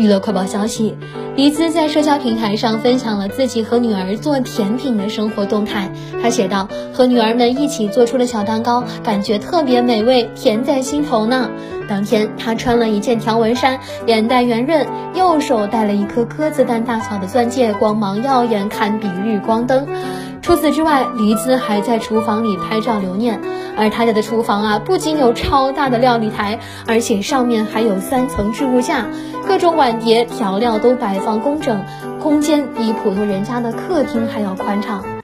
娱乐快报消息：黎姿在社交平台上分享了自己和女儿做甜品的生活动态。她写道：“和女儿们一起做出的小蛋糕，感觉特别美味，甜在心头呢。”当天，她穿了一件条纹衫，脸蛋圆润，右手戴了一颗鸽子蛋大小的钻戒，光芒耀眼，堪比日光灯。除此之外，黎姿还在厨房里拍照留念。而他家的厨房啊，不仅有超大的料理台，而且上面还有三层置物架，各种碗碟调料都摆放工整，空间比普通人家的客厅还要宽敞。